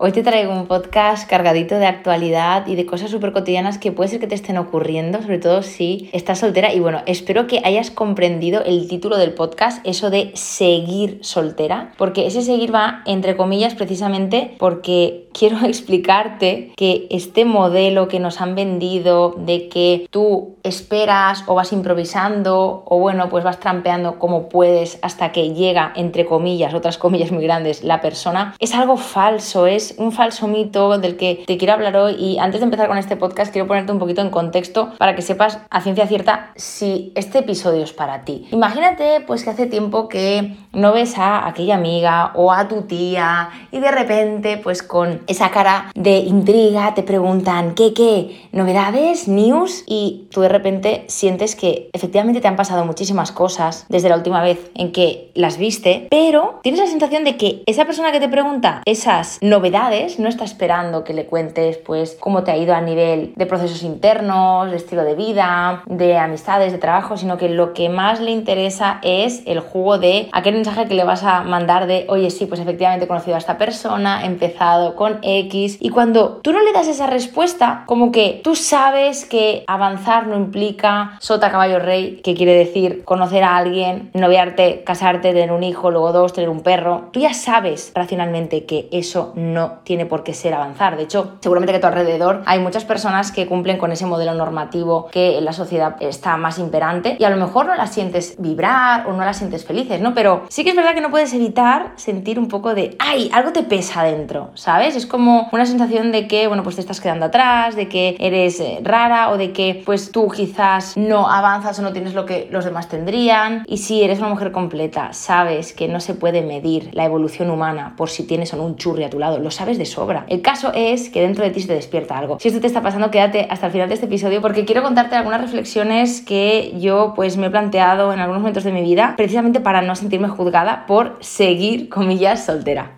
Hoy te traigo un podcast cargadito de actualidad y de cosas súper cotidianas que puede ser que te estén ocurriendo, sobre todo si estás soltera. Y bueno, espero que hayas comprendido el título del podcast, eso de seguir soltera, porque ese seguir va entre comillas precisamente porque quiero explicarte que este modelo que nos han vendido de que tú esperas o vas improvisando o bueno, pues vas trampeando como puedes hasta que llega entre comillas, otras comillas muy grandes, la persona, es algo falso, es un falso mito del que te quiero hablar hoy y antes de empezar con este podcast quiero ponerte un poquito en contexto para que sepas a ciencia cierta si este episodio es para ti. Imagínate pues que hace tiempo que no ves a aquella amiga o a tu tía y de repente pues con esa cara de intriga te preguntan ¿qué qué? ¿Novedades? ¿News? Y tú de repente sientes que efectivamente te han pasado muchísimas cosas desde la última vez en que las viste, pero tienes la sensación de que esa persona que te pregunta esas novedades no está esperando que le cuentes pues cómo te ha ido a nivel de procesos internos, de estilo de vida, de amistades, de trabajo, sino que lo que más le interesa es el jugo de aquel mensaje que le vas a mandar de, oye, sí, pues efectivamente he conocido a esta persona, he empezado con X, y cuando tú no le das esa respuesta, como que tú sabes que avanzar no implica sota, caballo, rey, que quiere decir conocer a alguien, noviarte, casarte, tener un hijo, luego dos, tener un perro, tú ya sabes racionalmente que eso no tiene por qué ser avanzar. De hecho, seguramente que a tu alrededor hay muchas personas que cumplen con ese modelo normativo que en la sociedad está más imperante y a lo mejor no las sientes vibrar o no las sientes felices, ¿no? Pero sí que es verdad que no puedes evitar sentir un poco de, ay, algo te pesa dentro, ¿sabes? Es como una sensación de que, bueno, pues te estás quedando atrás, de que eres eh, rara o de que pues tú quizás no avanzas o no tienes lo que los demás tendrían. Y si eres una mujer completa, sabes que no se puede medir la evolución humana por si tienes o no un churri a tu lado, sabes de sobra. El caso es que dentro de ti se te despierta algo. Si esto te está pasando, quédate hasta el final de este episodio porque quiero contarte algunas reflexiones que yo pues me he planteado en algunos momentos de mi vida precisamente para no sentirme juzgada por seguir, comillas, soltera.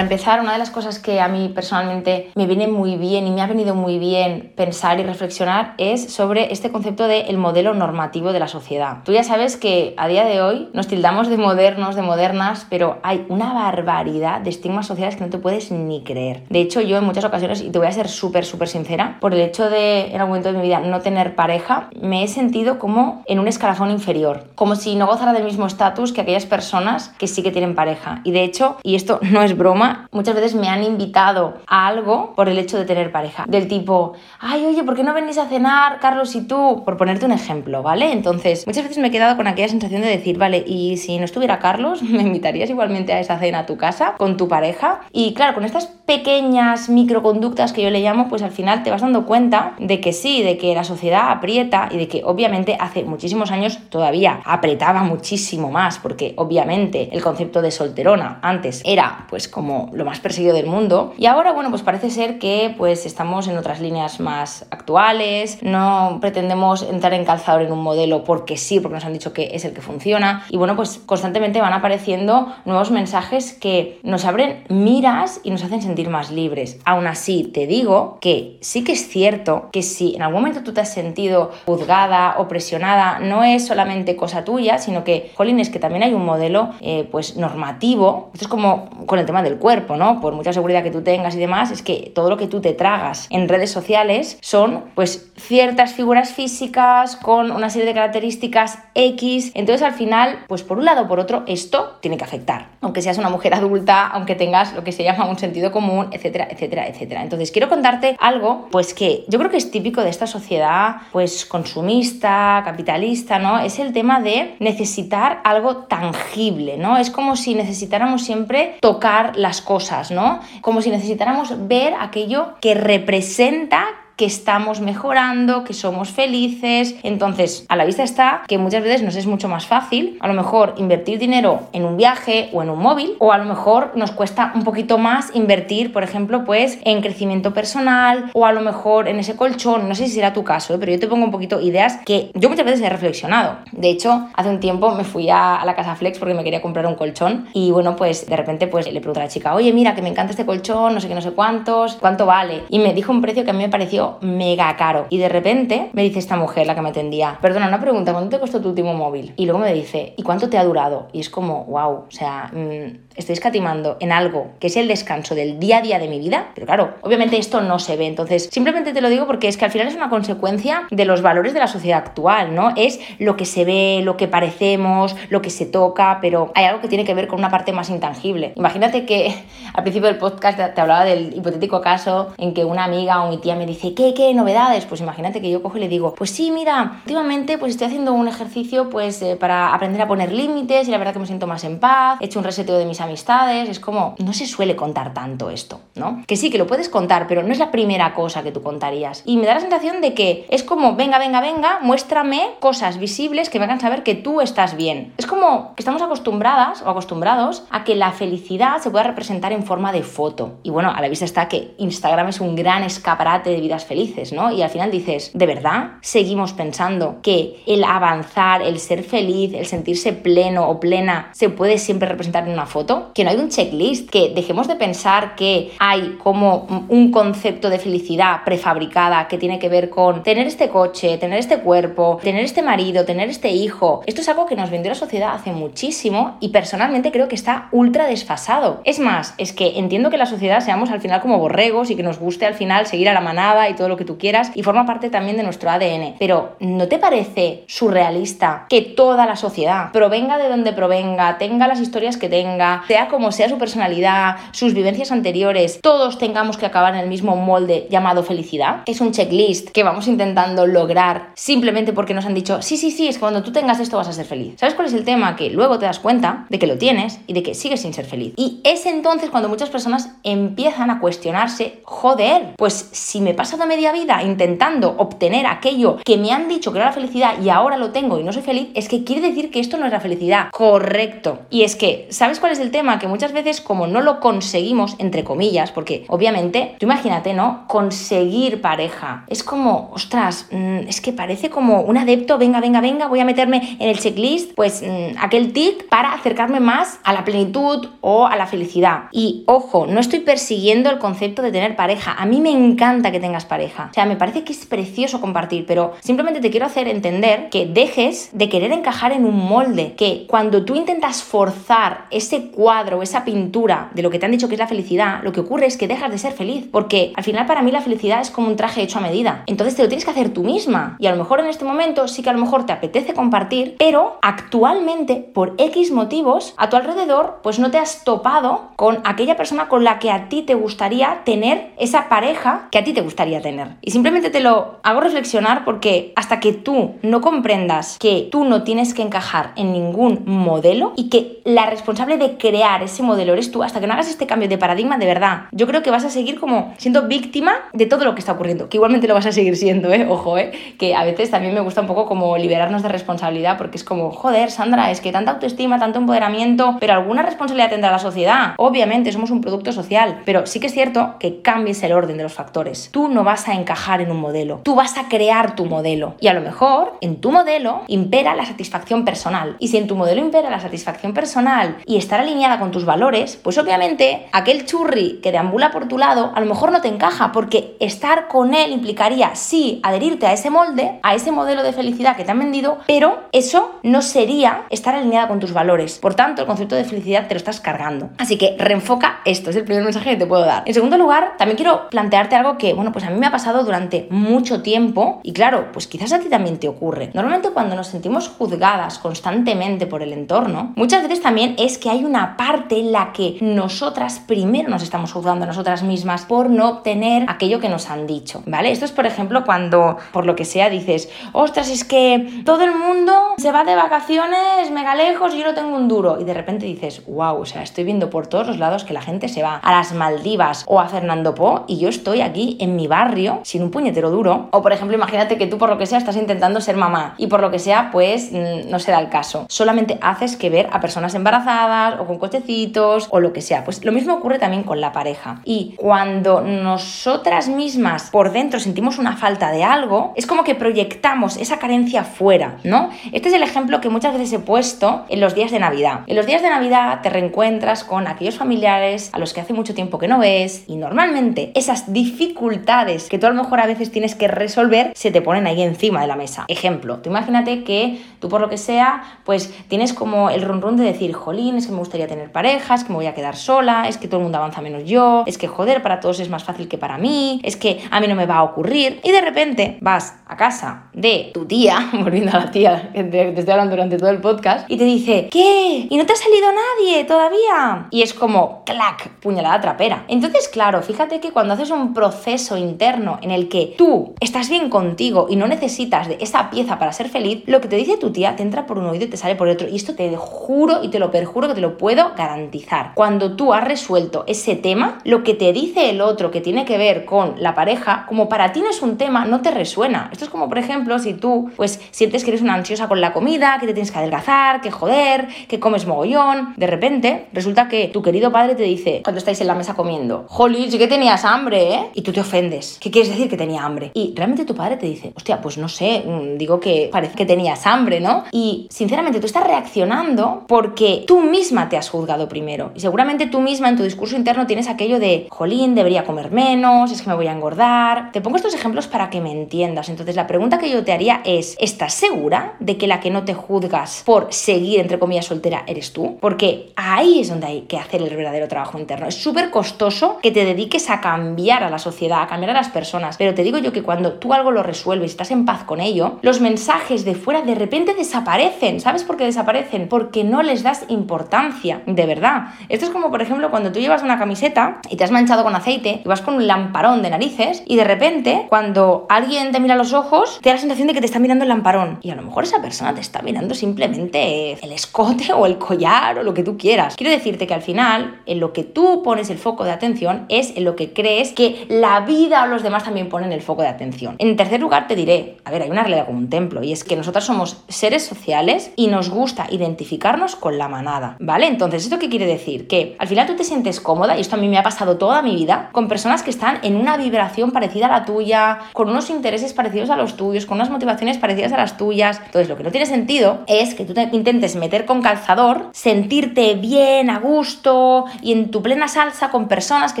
Empezar, una de las cosas que a mí personalmente me viene muy bien y me ha venido muy bien pensar y reflexionar es sobre este concepto del el modelo normativo de la sociedad. Tú ya sabes que a día de hoy nos tildamos de modernos, de modernas, pero hay una barbaridad de estigmas sociales que no te puedes ni creer. De hecho, yo en muchas ocasiones, y te voy a ser súper, súper sincera, por el hecho de en algún momento de mi vida no tener pareja, me he sentido como en un escalafón inferior, como si no gozara del mismo estatus que aquellas personas que sí que tienen pareja. Y de hecho, y esto no es broma, muchas veces me han invitado a algo por el hecho de tener pareja. Del tipo, ay, oye, ¿por qué no venís a cenar, Carlos y tú? Por ponerte un ejemplo, ¿vale? Entonces, muchas veces me he quedado con aquella sensación de decir, vale, y si no estuviera Carlos, ¿me invitarías igualmente a esa cena a tu casa con tu pareja? Y claro, con estas pequeñas microconductas que yo le llamo, pues al final te vas dando cuenta de que sí, de que la sociedad aprieta y de que obviamente hace muchísimos años todavía apretaba muchísimo más, porque obviamente el concepto de solterona antes era pues como lo más perseguido del mundo. Y ahora, bueno, pues parece ser que pues estamos en otras líneas más actuales, no pretendemos entrar en calzador en un modelo porque sí, porque nos han dicho que es el que funciona. Y bueno, pues constantemente van apareciendo nuevos mensajes que nos abren miras y nos hacen sentir más libres. Aún así, te digo que sí que es cierto que si en algún momento tú te has sentido juzgada o presionada, no es solamente cosa tuya, sino que, jolín, es que también hay un modelo eh, pues normativo. Esto es como con el tema del cuerpo, Por mucha seguridad que tú tengas y demás, es que todo lo que tú te tragas en redes sociales son pues ciertas figuras físicas con una serie de características X. Entonces al final, pues por un lado o por otro, esto tiene que afectar. Aunque seas una mujer adulta, aunque tengas lo que se llama un sentido común, etcétera, etcétera, etcétera. Entonces quiero contarte algo, pues que yo creo que es típico de esta sociedad, pues consumista, capitalista, ¿no? Es el tema de necesitar algo tangible, ¿no? Es como si necesitáramos siempre tocar las cosas, ¿no? Como si necesitáramos ver aquello que representa que estamos mejorando, que somos felices. Entonces, a la vista está que muchas veces nos es mucho más fácil, a lo mejor, invertir dinero en un viaje o en un móvil, o a lo mejor nos cuesta un poquito más invertir, por ejemplo, pues en crecimiento personal, o a lo mejor en ese colchón. No sé si será tu caso, ¿eh? pero yo te pongo un poquito ideas que yo muchas veces he reflexionado. De hecho, hace un tiempo me fui a, la casa Flex porque me quería comprar un colchón y bueno, pues de repente pues le pregunto a la chica, oye, mira, que me encanta este colchón, no sé qué, no sé cuántos, ¿cuánto vale? Y me dijo un precio que a mí me pareció mega caro. Y de repente me dice esta mujer, la que me atendía, perdona, una pregunta, ¿cuánto te costó tu último móvil? Y luego me dice, ¿y cuánto te ha durado? Y es como, wow, o sea, mmm, estoy escatimando en algo que es el descanso del día a día de mi vida, pero claro, obviamente esto no se ve. Entonces, simplemente te lo digo porque es que al final es una consecuencia de los valores de la sociedad actual, ¿no? Es lo que se ve, lo que parecemos, lo que se toca, pero hay algo que tiene que ver con una parte más intangible. Imagínate que al principio del podcast te hablaba del hipotético caso en que una amiga o mi tía me dice, ¿qué, qué novedades? Pues imagínate que yo cojo y le digo, pues sí, mira, últimamente pues estoy haciendo un ejercicio pues eh, para aprender a poner límites y la verdad que me siento más en paz, he hecho un reseteo de mis amistades, es como, no se suele contar tanto esto, ¿no? Que sí, que lo puedes contar, pero no es la primera cosa que tú contarías. Y me da la sensación de que es como, venga, venga, venga, muéstrame cosas visibles que me hagan saber que tú estás bien. Es como que estamos acostumbradas o acostumbrados a que la felicidad se pueda representar en forma de foto. Y bueno, a la vista está que Instagram es un gran escaparate de vidas felices, ¿no? Y al final dices, ¿de verdad seguimos pensando que el avanzar, el ser feliz, el sentirse pleno o plena se puede siempre representar en una foto? Que no hay un checklist, que dejemos de pensar que hay como un concepto de felicidad prefabricada que tiene que ver con tener este coche, tener este cuerpo, tener este marido, tener este hijo. Esto es algo que nos vendió la sociedad hace muchísimo y personalmente creo que está ultra desfasado. Es más, es que entiendo que la sociedad seamos al final como borregos y que nos guste al final seguir a la manada y todo lo que tú quieras y forma parte también de nuestro ADN. Pero ¿no te parece surrealista que toda la sociedad, provenga de donde provenga, tenga las historias que tenga, sea como sea su personalidad, sus vivencias anteriores, todos tengamos que acabar en el mismo molde llamado felicidad? Es un checklist que vamos intentando lograr simplemente porque nos han dicho, sí, sí, sí, es que cuando tú tengas esto vas a ser feliz. ¿Sabes cuál es el tema? Que luego te das cuenta de que lo tienes y de que sigues sin ser feliz. Y es entonces cuando muchas personas empiezan a cuestionarse, joder, pues si me he pasado media vida intentando obtener aquello que me han dicho que era la felicidad y ahora lo tengo y no soy feliz, es que quiere decir que esto no es la felicidad. Correcto. Y es que, ¿sabes cuál es el tema? Que muchas veces como no lo conseguimos, entre comillas, porque obviamente, tú imagínate, ¿no? Conseguir pareja. Es como, ostras, mm, es que parece como un adepto, venga, venga, venga, voy a meterme en el checklist, pues mm, aquel tic para acercarme más a la plenitud o a la felicidad. Y ojo, no estoy persiguiendo el concepto de tener pareja. A mí me encanta que tengas pareja. O sea, me parece que es precioso compartir, pero simplemente te quiero hacer entender que dejes de querer encajar en un molde, que cuando tú intentas forzar ese cuadro, esa pintura de lo que te han dicho que es la felicidad, lo que ocurre es que dejas de ser feliz, porque al final para mí la felicidad es como un traje hecho a medida. Entonces te lo tienes que hacer tú misma. Y a lo mejor en este momento sí que a lo mejor te apetece compartir, pero actualmente por X motivos a tu alrededor pues no te has topado con aquella persona con la que a ti te gustaría tener esa pareja que a ti te gustaría tener. Y simplemente te lo hago reflexionar porque hasta que tú no comprendas que tú no tienes que encajar en ningún modelo y que la responsable de crear ese modelo eres tú, hasta que no hagas este cambio de paradigma de verdad, yo creo que vas a seguir como siendo víctima de todo lo que está ocurriendo, que igualmente lo vas a seguir siendo, ¿eh? Ojo, ¿eh? Que a veces también me gusta un poco como liberarnos de responsabilidad porque es como, joder, Sandra, es que tanta autoestima, tanto empoderamiento, pero alguna responsabilidad tendrá la sociedad. Obviamente somos un producto social, pero sí que es cierto que cambies el orden de los factores. Tú no vas a encajar en un modelo, tú vas a crear tu modelo y a lo mejor en tu modelo impera la satisfacción personal. Y si en tu modelo impera la satisfacción personal y estar alineada con tus valores, pues obviamente aquel churri que deambula por tu lado a lo mejor no te encaja porque estar con él implicaría sí adherirte a ese molde, a ese modelo de felicidad que te han vendido, pero eso no sería estar alineada con tus valores. Por tanto, el concepto de felicidad te lo estás cargando. Así que reenfoca esto, es el primer mensaje que te puedo dar. En segundo lugar, también quiero plantearte algo que, bueno, pues a mí me ha pasado durante mucho tiempo y claro, pues quizás a ti también te ocurre. Normalmente cuando nos sentimos juzgadas constantemente por el entorno, muchas veces también es que hay una parte en la que nosotras primero nos estamos juzgando a nosotras mismas por no obtener aquello que nos han dicho, ¿vale? Esto es, por ejemplo, cuando por lo que sea dices, ostras, es que todo el mundo se va de vacaciones mega lejos y yo no tengo un duro. Y de repente dices, wow, o sea, estoy viendo por todos los lados que la gente se va a las Maldivas o a Fernando Po y yo estoy aquí en mi bar barrio sin un puñetero duro. O por ejemplo, imagínate que tú por lo que sea estás intentando ser mamá y por lo que sea, pues mm, no se da el caso. Solamente haces que ver a personas embarazadas o con cochecitos o lo que sea. Pues lo mismo ocurre también con la pareja. Y cuando nosotras mismas por dentro sentimos una falta de algo, es como que proyectamos esa carencia fuera, ¿no? Este es el ejemplo que muchas veces he puesto en los días de Navidad. En los días de Navidad te reencuentras con aquellos familiares a los que hace mucho tiempo que no ves y normalmente esas dificultades que tú a lo mejor a veces tienes que resolver se te ponen ahí encima de la mesa. Ejemplo, tú imagínate que tú por lo que sea, pues tienes como el run run de decir, jolín, es que me gustaría tener parejas, que me voy a quedar sola, es que todo el mundo avanza menos yo, es que joder, para todos es más fácil que para mí, es que a mí no me va a ocurrir. Y de repente vas a casa de tu tía, volviendo a la tía que te, estoy hablando durante todo el podcast, y te dice, ¿qué? ¿Y no te ha salido nadie todavía? Y es como, clac, puñalada trapera. Entonces, claro, fíjate que cuando haces un proceso interno en el que tú estás bien contigo y no necesitas de esa pieza para ser feliz, lo que te dice tu tía te entra por un oído y te sale por otro. Y esto te juro y te lo perjuro que te lo puedo garantizar. Cuando tú has resuelto ese tema, lo que te dice el otro que tiene que ver con la pareja, como para ti no es un tema, no te resuena. Esto es como, por ejemplo, si tú pues sientes que eres una ansiosa con la comida, que te tienes que adelgazar, que joder, que comes mogollón, de repente resulta que tu querido padre te dice, cuando estáis en la mesa comiendo, Jolly, sí que tenías hambre, ¿eh? Y tú te ofendes. ¿Qué quieres decir que tenía hambre? Y realmente tu padre te dice, hostia, pues no sé, mm, digo que parece que tenías hambre, ¿no? Y sinceramente tú estás reaccionando porque tú misma te has juzgado primero. Y seguramente tú misma en tu discurso interno tienes aquello de, jolín, debería comer menos, es que me voy a engordar. Te pongo estos ejemplos para que me entiendas. Entonces la pregunta que yo te haría es, ¿estás segura de que la que no te juzgas por seguir, entre comillas, soltera eres tú? Porque ahí es donde hay que hacer el verdadero trabajo interno. Es súper costoso que te dediques a cambiar a la sociedad, a cambiar a las personas. Pero te digo yo que cuando tú algo lo resuelves estás en paz con ello, los mensajes de fuera de repente desaparecen. ¿Sabes por qué desaparecen? Porque no les das importancia, de verdad. Esto es como, por ejemplo, cuando tú llevas una camiseta y te has manchado con aceite y vas con un lamparón de narices y de repente, cuando alguien te mira los ojos, te da la sensación de que te está mirando el lamparón. Y a lo mejor esa persona te está mirando simplemente el escote o el collar o lo que tú quieras. Quiero decirte que al final, en lo que tú pones el foco de atención es en lo que crees que la vida o los demás también ponen el foco de atención. En tercer lugar, te diré, a ver, hay una realidad como un templo y es que nosotros somos seres sociales y nos gusta identificarnos con la manada, ¿vale? Entonces, ¿esto qué quiere decir? Que al final tú te sientes cómoda, y esto a mí me ha pasado toda mi vida, con personas que están en una vibración parecida a la tuya, con unos intereses parecidos a los tuyos, con unas motivaciones parecidas a las tuyas. Entonces, lo que no tiene sentido es que tú te intentes meter con calzador, sentirte bien, a gusto y en tu plena salsa con personas que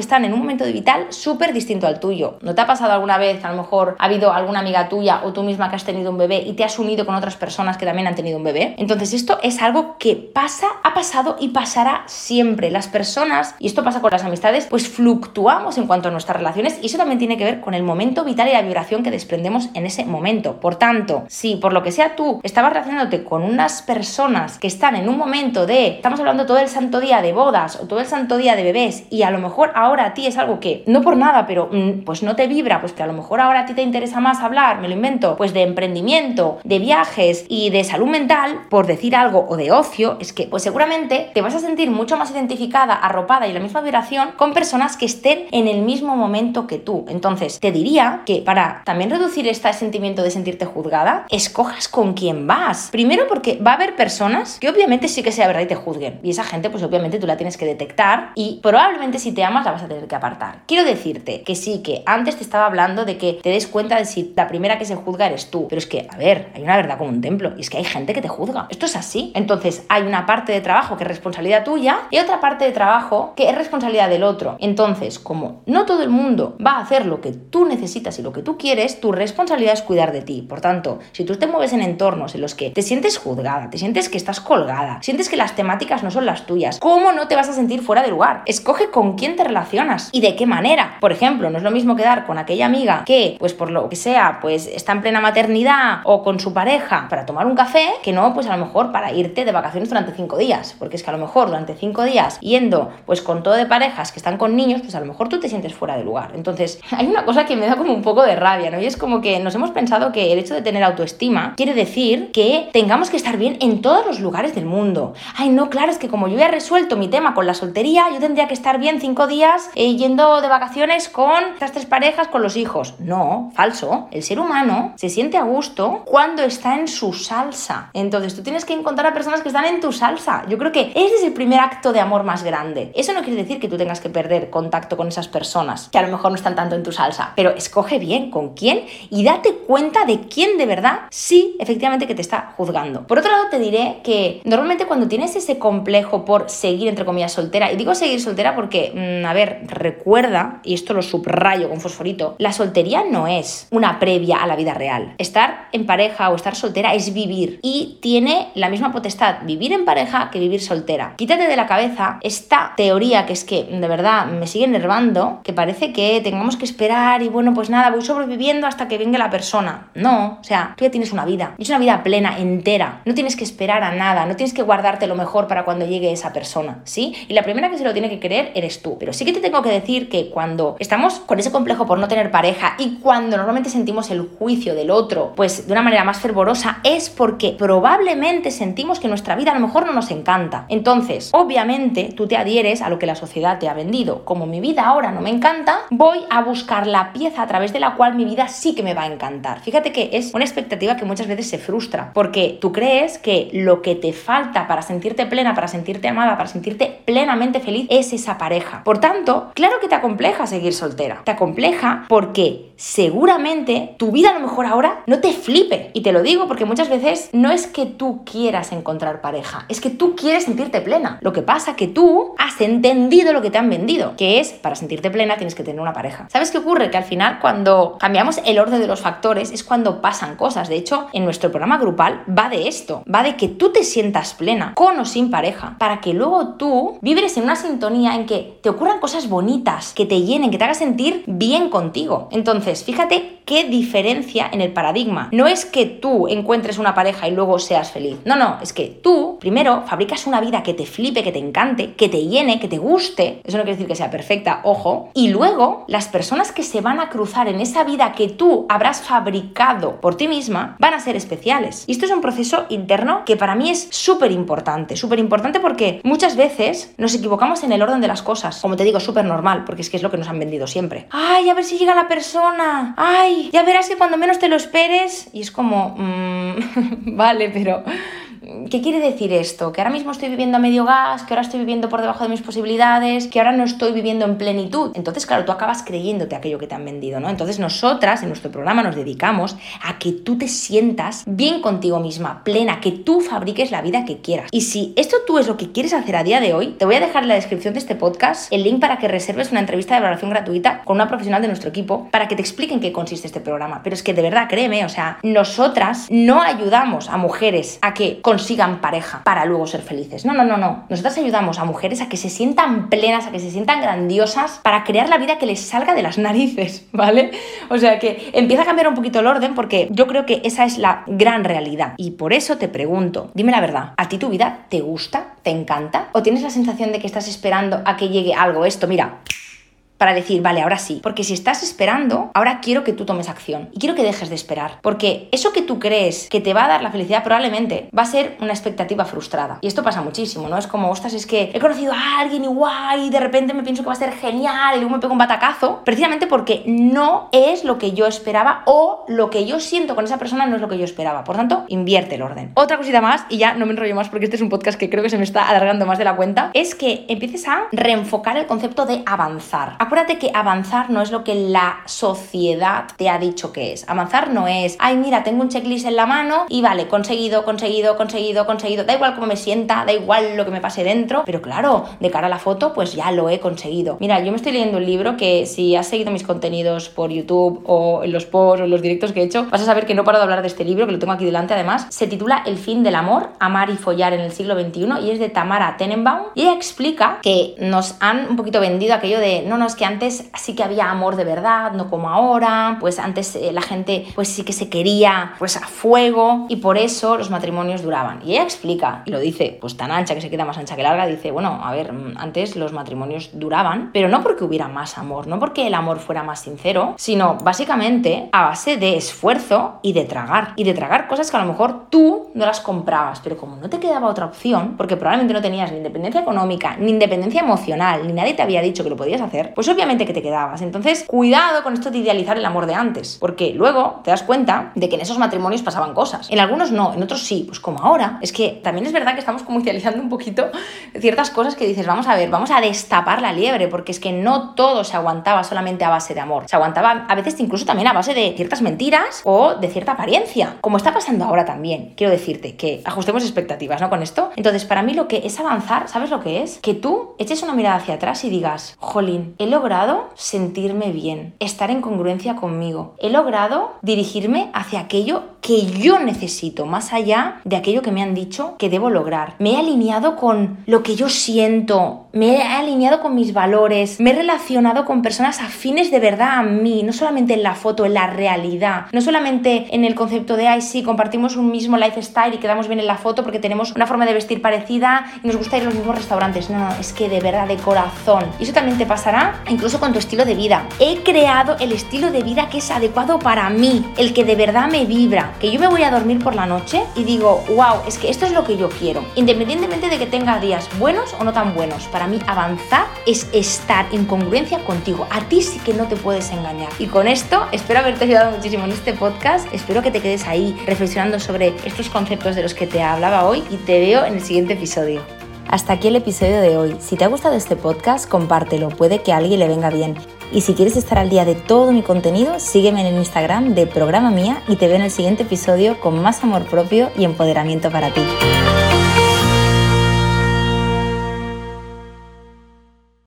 están en un momento vital súper distinto al tuyo. ¿No te ha pasado alguna vez a lo mejor ha habido alguna amiga tuya o tú misma que has tenido un bebé y te has unido con otras personas que también han tenido un bebé? Entonces, esto es algo que pasa, ha pasado pasará siempre. Las personas, y esto pasa con las amistades, pues fluctuamos en cuanto a nuestras relaciones y eso también tiene que ver con el momento vital y la vibración que desprendemos en ese momento. Por tanto, si por lo que sea tú estabas relacionándote con unas personas que están en un momento de, estamos hablando todo el santo día de bodas o todo el santo día de bebés y a lo mejor ahora a ti es algo que, no por nada, pero mm, pues no te vibra, pues que a lo mejor ahora a ti te interesa más hablar, me lo invento, pues de emprendimiento, de viajes y de salud mental, por decir algo, o de ocio, es que pues seguramente te vas a sentir mucho más identificada, arropada y la misma vibración con personas que estén en el mismo momento que tú. Entonces, te diría que para también reducir este sentimiento de sentirte juzgada, escojas con quién vas. Primero porque va a haber personas que obviamente sí que sea verdad y te juzguen. Y esa gente, pues obviamente tú la tienes que detectar y probablemente si te amas la vas a tener que apartar. Quiero decirte que sí, que antes te estaba hablando de que te des cuenta de si la primera que se juzga eres tú. Pero es que, a ver, hay una verdad como un templo y es que hay gente que te juzga. Esto es así. Entonces, hay una parte de trabajo que responsabilidad tuya y otra parte de trabajo que es responsabilidad del otro. Entonces, como no todo el mundo va a hacer lo que tú necesitas y lo que tú quieres, tu responsabilidad es cuidar de ti. Por tanto, si tú te mueves en entornos en los que te sientes juzgada, te sientes que estás colgada, sientes que las temáticas no son las tuyas, ¿cómo no te vas a sentir fuera de lugar? Escoge con quién te relacionas y de qué manera. Por ejemplo, no es lo mismo quedar con aquella amiga que, pues por lo que sea, pues está en plena maternidad o con su pareja para tomar un café, que no, pues a lo mejor para irte de vacaciones durante cinco días. Porque es que a lo mejor durante cinco días yendo, pues con todo de parejas que están con niños, pues a lo mejor tú te sientes fuera de lugar. Entonces, hay una cosa que me da como un poco de rabia, ¿no? Y es como que nos hemos pensado que el hecho de tener autoestima quiere decir que tengamos que estar bien en todos los lugares del mundo. Ay, no, claro, es que como yo ya he resuelto mi tema con la soltería, yo tendría que estar bien cinco días eh, yendo de vacaciones con estas tres parejas con los hijos. No, falso. El ser humano se siente a gusto cuando está en su salsa. Entonces tú tienes que encontrar a personas que están en tu salsa. Yo creo que ese es el primer acto de amor más grande. Eso no quiere decir que tú tengas que perder contacto con esas personas que a lo mejor no están tanto en tu salsa, pero escoge bien con quién y date cuenta de quién de verdad sí, efectivamente, que te está juzgando. Por otro lado, te diré que normalmente cuando tienes ese complejo por seguir, entre comillas, soltera, y digo seguir soltera porque, mm, a ver, recuerda, y esto lo subrayo con fosforito, la soltería no es una previa a la vida real. Estar en pareja o estar soltera es vivir y tiene la misma potestad vivir en pareja que vivir soltera. Quítate de la cabeza esta teoría que es que de verdad me sigue enervando, que parece que tengamos que esperar y bueno, pues nada, voy sobreviviendo hasta que venga la persona. No, o sea, tú ya tienes una vida, es una vida plena, entera. No tienes que esperar a nada, no tienes que guardarte lo mejor para cuando llegue esa persona, ¿sí? Y la primera que se lo tiene que creer eres tú. Pero sí que te tengo que decir que cuando estamos con ese complejo por no tener pareja y cuando normalmente sentimos el juicio del otro, pues de una manera más fervorosa, es porque probablemente sentimos que nuestra vida a lo mejor no nos encanta. Entonces, obviamente, tú te adhieres a lo que la sociedad te ha vendido. Como mi vida ahora no me encanta, voy a buscar la pieza a través de la cual mi vida sí que me va a encantar. Fíjate que es una expectativa que muchas veces se frustra, porque tú crees que lo que te falta para sentirte plena, para sentirte amada, para sentirte plenamente feliz es esa pareja. Por tanto, claro que te acompleja seguir soltera. Te acompleja porque seguramente tu vida a lo mejor ahora no te flipe. Y te lo digo porque muchas veces no es que tú quieras encontrar pareja, es que tú quieres sentirte plena. Lo que pasa que tú has entendido lo que te han vendido, que es para sentirte plena tienes que tener una pareja. ¿Sabes qué ocurre? Que al final cuando cambiamos el orden de los factores es cuando pasan cosas. De hecho, en nuestro programa grupal va de esto, va de que tú te sientas plena, con o sin pareja, para que luego tú vibres en una sintonía en que te ocurran cosas bonitas, que te llenen, que te hagas sentir bien contigo. Entonces, fíjate qué diferencia en el paradigma. No es que tú encuentres una pareja y luego seas feliz. No, no, es que tú primero fabricas una vida que te flipe, que te encante, que te llene, que te guste. Eso no quiere decir que sea perfecta, ojo. Y luego las personas que se van a cruzar en esa vida que tú habrás fabricado por ti misma van a ser especiales. Y esto es un proceso interno que para mí es súper importante. Súper importante porque muchas veces nos equivocamos en el orden de las cosas. Como te digo, súper normal, porque es que es lo que nos han vendido siempre. Ay, a ver si llega la persona. Ay, ya verás que cuando menos te lo esperes. Y es como, mm, vale, pero ¿Qué quiere decir esto? Que ahora mismo estoy viviendo a medio gas, que ahora estoy viviendo por debajo de mis posibilidades, que ahora no estoy viviendo en plenitud. Entonces, claro, tú acabas creyéndote aquello que te han vendido, ¿no? Entonces, nosotras en nuestro programa nos dedicamos a que tú te sientas bien contigo misma, plena, que tú fabriques la vida que quieras. Y si esto tú es lo que quieres hacer a día de hoy, te voy a dejar en la descripción de este podcast el link para que reserves una entrevista de valoración gratuita con una profesional de nuestro equipo para que te expliquen qué consiste este programa. Pero es que de verdad, créeme, o sea, nosotras no ayudamos a mujeres a que consigan pareja para luego ser felices. No, no, no, no. Nosotras ayudamos a mujeres a que se sientan plenas, a que se sientan grandiosas para crear la vida que les salga de las narices, ¿vale? O sea que empieza a cambiar un poquito el orden porque yo creo que esa es la gran realidad. Y por eso te pregunto, dime la verdad, ¿a ti tu vida te gusta? ¿Te encanta? ¿O tienes la sensación de que estás esperando a que llegue algo? Esto, mira, para decir, vale, ahora sí. Porque si estás esperando, ahora quiero que tú tomes acción y quiero que dejes de esperar. Porque eso que tú crees que te va a dar la felicidad probablemente va a ser una expectativa frustrada. Y esto pasa muchísimo, ¿no? Es como, ostras, es que he conocido a alguien igual y de repente me pienso que va a ser genial y luego me pego un batacazo. Precisamente porque no es lo que yo esperaba o lo que yo siento con esa persona no es lo que yo esperaba. Por tanto, invierte el orden. Otra cosita más, y ya no me enrollo más porque este es un podcast que creo que se me está alargando más de la cuenta, es que empieces a reenfocar el concepto de avanzar que avanzar no es lo que la sociedad te ha dicho que es. Avanzar no es, ay, mira, tengo un checklist en la mano y vale, conseguido, conseguido, conseguido, conseguido. Da igual cómo me sienta, da igual lo que me pase dentro, pero claro, de cara a la foto, pues ya lo he conseguido. Mira, yo me estoy leyendo un libro que si has seguido mis contenidos por YouTube o en los posts o en los directos que he hecho, vas a saber que no paro de hablar de este libro, que lo tengo aquí delante además. Se titula El fin del amor, amar y follar en el siglo XXI y es de Tamara Tenenbaum y ella explica que nos han un poquito vendido aquello de, no, no, que antes sí que había amor de verdad, no como ahora, pues antes eh, la gente pues sí que se quería pues a fuego y por eso los matrimonios duraban. Y ella explica, y lo dice pues tan ancha que se queda más ancha que larga, dice, bueno, a ver, mm, antes los matrimonios duraban, pero no porque hubiera más amor, no porque el amor fuera más sincero, sino básicamente a base de esfuerzo y de tragar, y de tragar cosas que a lo mejor tú no las comprabas, pero como no te quedaba otra opción, porque probablemente no tenías ni independencia económica, ni independencia emocional, ni nadie te había dicho que lo podías hacer, pues pues obviamente que te quedabas. Entonces, cuidado con esto de idealizar el amor de antes, porque luego te das cuenta de que en esos matrimonios pasaban cosas. En algunos no, en otros sí, pues como ahora. Es que también es verdad que estamos como idealizando un poquito ciertas cosas que dices, vamos a ver, vamos a destapar la liebre, porque es que no todo se aguantaba solamente a base de amor. Se aguantaba a veces incluso también a base de ciertas mentiras o de cierta apariencia, como está pasando ahora también. Quiero decirte que ajustemos expectativas, ¿no? Con esto. Entonces, para mí lo que es avanzar, ¿sabes lo que es? Que tú eches una mirada hacia atrás y digas, jolín, he logrado sentirme bien, estar en congruencia conmigo. He logrado dirigirme hacia aquello que yo necesito, más allá de aquello que me han dicho que debo lograr. Me he alineado con lo que yo siento, me he alineado con mis valores, me he relacionado con personas afines de verdad a mí, no solamente en la foto, en la realidad, no solamente en el concepto de, ay, sí, compartimos un mismo lifestyle y quedamos bien en la foto porque tenemos una forma de vestir parecida y nos gusta ir a los mismos restaurantes. No, no, es que de verdad, de corazón. Y eso también te pasará incluso con tu estilo de vida. He creado el estilo de vida que es adecuado para mí, el que de verdad me vibra, que yo me voy a dormir por la noche y digo, wow, es que esto es lo que yo quiero. Independientemente de que tenga días buenos o no tan buenos, para mí avanzar es estar en congruencia contigo. A ti sí que no te puedes engañar. Y con esto espero haberte ayudado muchísimo en este podcast. Espero que te quedes ahí reflexionando sobre estos conceptos de los que te hablaba hoy y te veo en el siguiente episodio. Hasta aquí el episodio de hoy. Si te ha gustado este podcast, compártelo, puede que a alguien le venga bien. Y si quieres estar al día de todo mi contenido, sígueme en el Instagram de Programa Mía y te veo en el siguiente episodio con más amor propio y empoderamiento para ti.